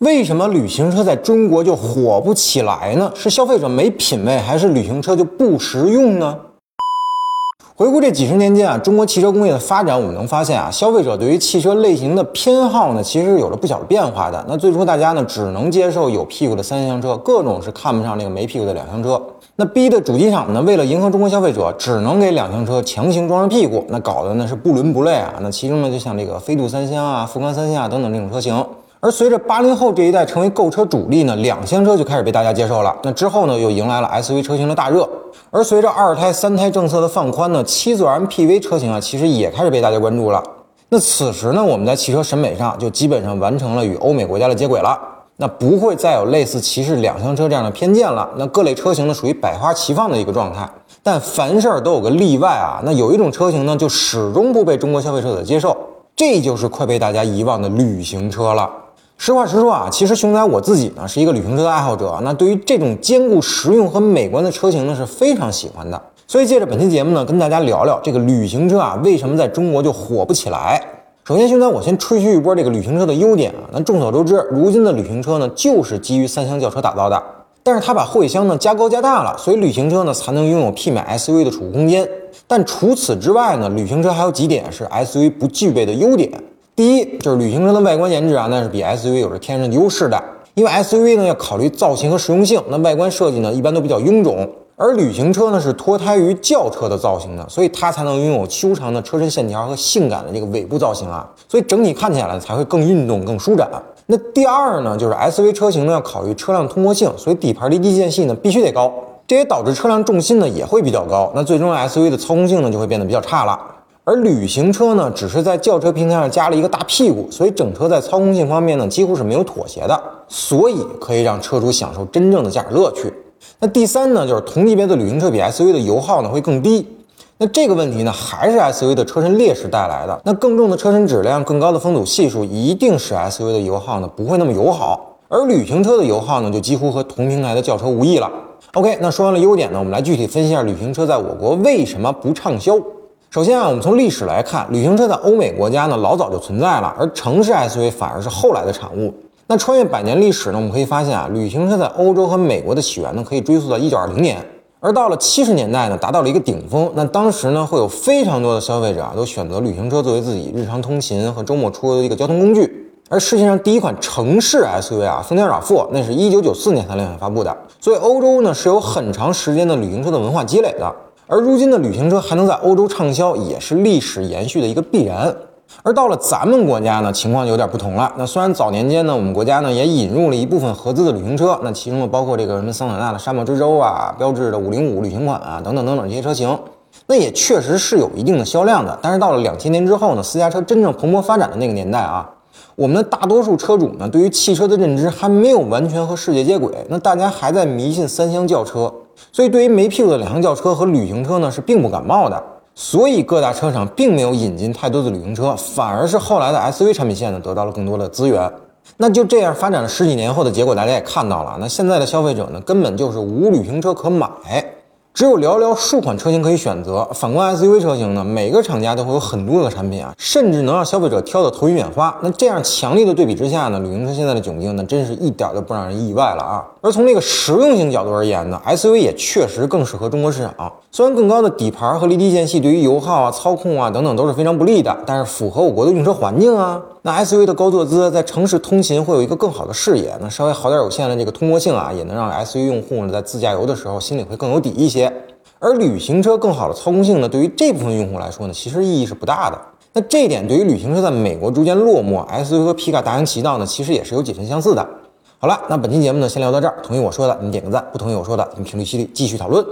为什么旅行车在中国就火不起来呢？是消费者没品位，还是旅行车就不实用呢？回顾这几十年间啊，中国汽车工业的发展，我们能发现啊，消费者对于汽车类型的偏好呢，其实有了不小的变化的。那最初大家呢，只能接受有屁股的三厢车，各种是看不上那个没屁股的两厢车。那逼的主机厂呢，为了迎合中国消费者，只能给两厢车强行装上屁股，那搞得呢是不伦不类啊。那其中呢，就像这个飞度三厢啊、富康三厢啊等等这种车型。而随着八零后这一代成为购车主力呢，两厢车就开始被大家接受了。那之后呢，又迎来了 SUV 车型的大热。而随着二胎、三胎政策的放宽呢，七座 MPV 车型啊，其实也开始被大家关注了。那此时呢，我们在汽车审美上就基本上完成了与欧美国家的接轨了。那不会再有类似歧视两厢车这样的偏见了。那各类车型呢，属于百花齐放的一个状态。但凡事都有个例外啊。那有一种车型呢，就始终不被中国消费者所接受，这就是快被大家遗忘的旅行车了。实话实说啊，其实熊仔我自己呢是一个旅行车的爱好者，那对于这种兼顾实用和美观的车型呢是非常喜欢的。所以借着本期节目呢，跟大家聊聊这个旅行车啊为什么在中国就火不起来。首先，熊仔我先吹嘘一波这个旅行车的优点啊。那众所周知，如今的旅行车呢就是基于三厢轿车打造的，但是它把后备箱呢加高加大了，所以旅行车呢才能拥有媲美 SUV 的储物空间。但除此之外呢，旅行车还有几点是 SUV 不具备的优点。第一就是旅行车的外观颜值啊，那是比 SUV 有着天然的优势的。因为 SUV 呢要考虑造型和实用性，那外观设计呢一般都比较臃肿，而旅行车呢是脱胎于轿车的造型的，所以它才能拥有修长的车身线条和性感的这个尾部造型啊，所以整体看起来才会更运动、更舒展。那第二呢，就是 SUV 车型呢要考虑车辆通过性，所以底盘离地间隙呢必须得高，这也导致车辆重心呢也会比较高，那最终 SUV 的操控性呢就会变得比较差了。而旅行车呢，只是在轿车平台上加了一个大屁股，所以整车在操控性方面呢，几乎是没有妥协的，所以可以让车主享受真正的驾驶乐趣。那第三呢，就是同级别的旅行车比 SUV 的油耗呢会更低。那这个问题呢，还是 SUV 的车身劣势带来的。那更重的车身质量、更高的风阻系数，一定使 SUV 的油耗呢不会那么友好。而旅行车的油耗呢，就几乎和同平台的轿车无异了。OK，那说完了优点呢，我们来具体分析一下旅行车在我国为什么不畅销。首先啊，我们从历史来看，旅行车在欧美国家呢老早就存在了，而城市 SUV 反而是后来的产物。那穿越百年历史呢，我们可以发现啊，旅行车在欧洲和美国的起源呢可以追溯到1920年，而到了七十年代呢达到了一个顶峰。那当时呢会有非常多的消费者啊都选择旅行车作为自己日常通勤和周末出游的一个交通工具。而世界上第一款城市 SUV 啊，丰田雅富，那是一九九四年才量产发布的，所以欧洲呢是有很长时间的旅行车的文化积累的。而如今的旅行车还能在欧洲畅销，也是历史延续的一个必然。而到了咱们国家呢，情况就有点不同了。那虽然早年间呢，我们国家呢也引入了一部分合资的旅行车，那其中呢包括这个什么桑塔纳的沙漠之舟啊，标致的五零五旅行款啊，等等等等这些车型，那也确实是有一定的销量的。但是到了两千年之后呢，私家车真正蓬勃发展的那个年代啊，我们的大多数车主呢，对于汽车的认知还没有完全和世界接轨，那大家还在迷信三厢轿车。所以，对于没屁股的两厢轿车和旅行车呢，是并不感冒的。所以，各大车厂并没有引进太多的旅行车，反而是后来的 SUV 产品线呢，得到了更多的资源。那就这样发展了十几年后的结果，大家也看到了。那现在的消费者呢，根本就是无旅行车可买。只有寥寥数款车型可以选择。反观 SUV 车型呢，每个厂家都会有很多个产品啊，甚至能让消费者挑的头晕眼花。那这样强烈的对比之下呢，旅行车现在的窘境呢，真是一点都不让人意外了啊。而从这个实用性角度而言呢，SUV 也确实更适合中国市场。虽然更高的底盘和离地间隙对于油耗啊、操控啊等等都是非常不利的，但是符合我国的用车环境啊。那 SUV 的高坐姿在城市通勤会有一个更好的视野，那稍微好点有限的这个通过性啊，也能让 SUV 用户呢在自驾游的时候心里会更有底一些。而旅行车更好的操控性呢，对于这部分用户来说呢，其实意义是不大的。那这一点对于旅行车在美国逐渐落寞，SUV 和皮卡大行其道呢，其实也是有几分相似的。好了，那本期节目呢，先聊到这儿。同意我说的，你点个赞；不同意我说的，你评论区里继续讨论。